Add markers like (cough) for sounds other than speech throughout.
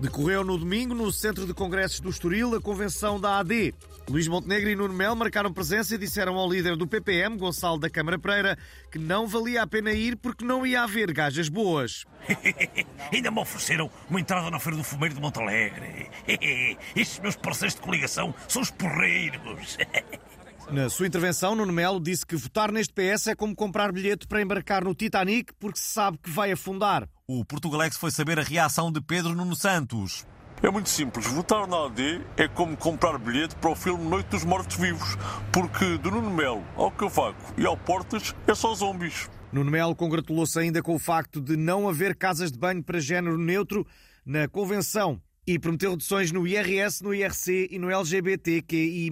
Decorreu no domingo, no Centro de Congressos do Estoril, a convenção da AD. Luís Montenegro e Nuno Mel marcaram presença e disseram ao líder do PPM, Gonçalo da Câmara Pereira, que não valia a pena ir porque não ia haver gajas boas. (laughs) Ainda me ofereceram uma entrada na Feira do Fumeiro de Montalegre. (laughs) Estes meus parceiros de coligação são os porreiros. (laughs) Na sua intervenção, Nuno Melo disse que votar neste PS é como comprar bilhete para embarcar no Titanic porque se sabe que vai afundar. O Portugalex foi saber a reação de Pedro Nuno Santos. É muito simples. Votar na AD é como comprar bilhete para o filme Noite dos Mortos-Vivos, porque do Nuno Melo ao Cavaco e ao Portas é só zombies. Nuno Melo congratulou-se ainda com o facto de não haver casas de banho para género neutro na convenção e prometeu reduções no IRS, no IRC e no LGBTQI+.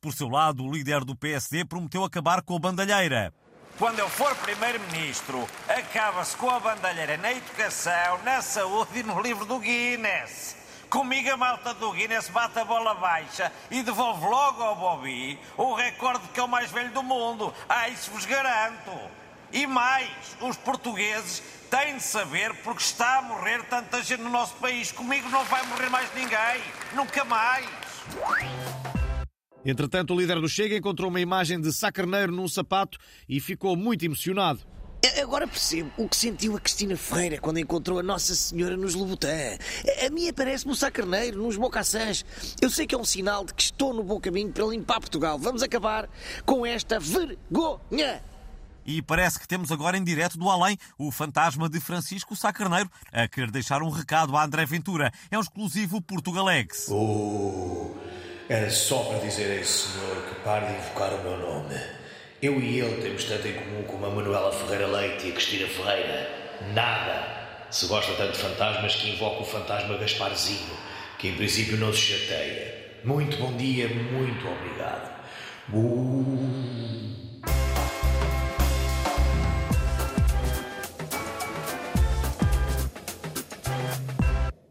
Por seu lado, o líder do PSD prometeu acabar com a bandalheira. Quando eu for primeiro-ministro, acaba-se com a bandalheira na educação, na saúde e no livro do Guinness. Comigo a malta do Guinness bate a bola baixa e devolve logo ao Bobby o recorde que é o mais velho do mundo. Ah, isso vos garanto. E mais, os portugueses têm de saber porque está a morrer tanta gente no nosso país. Comigo não vai morrer mais ninguém. Nunca mais. Entretanto, o líder do Chega encontrou uma imagem de Sá Carneiro num sapato e ficou muito emocionado. Agora percebo o que sentiu a Cristina Ferreira quando encontrou a Nossa Senhora nos Lobotã. A mim aparece-me o Sá Carneiro nos mocassãs. Eu sei que é um sinal de que estou no bom caminho para limpar Portugal. Vamos acabar com esta vergonha. E parece que temos agora em direto do além o fantasma de Francisco Sá Carneiro a querer deixar um recado a André Ventura. É um exclusivo Portugalex. Oh, era só para dizer a esse senhor que pare de invocar o meu nome. Eu e ele temos tanto em comum como a Manuela Ferreira Leite e a Cristina Ferreira. Nada. Se gosta tanto de fantasmas que invoca o fantasma Gasparzinho, que em princípio não se chateia. Muito bom dia, muito obrigado. Uh.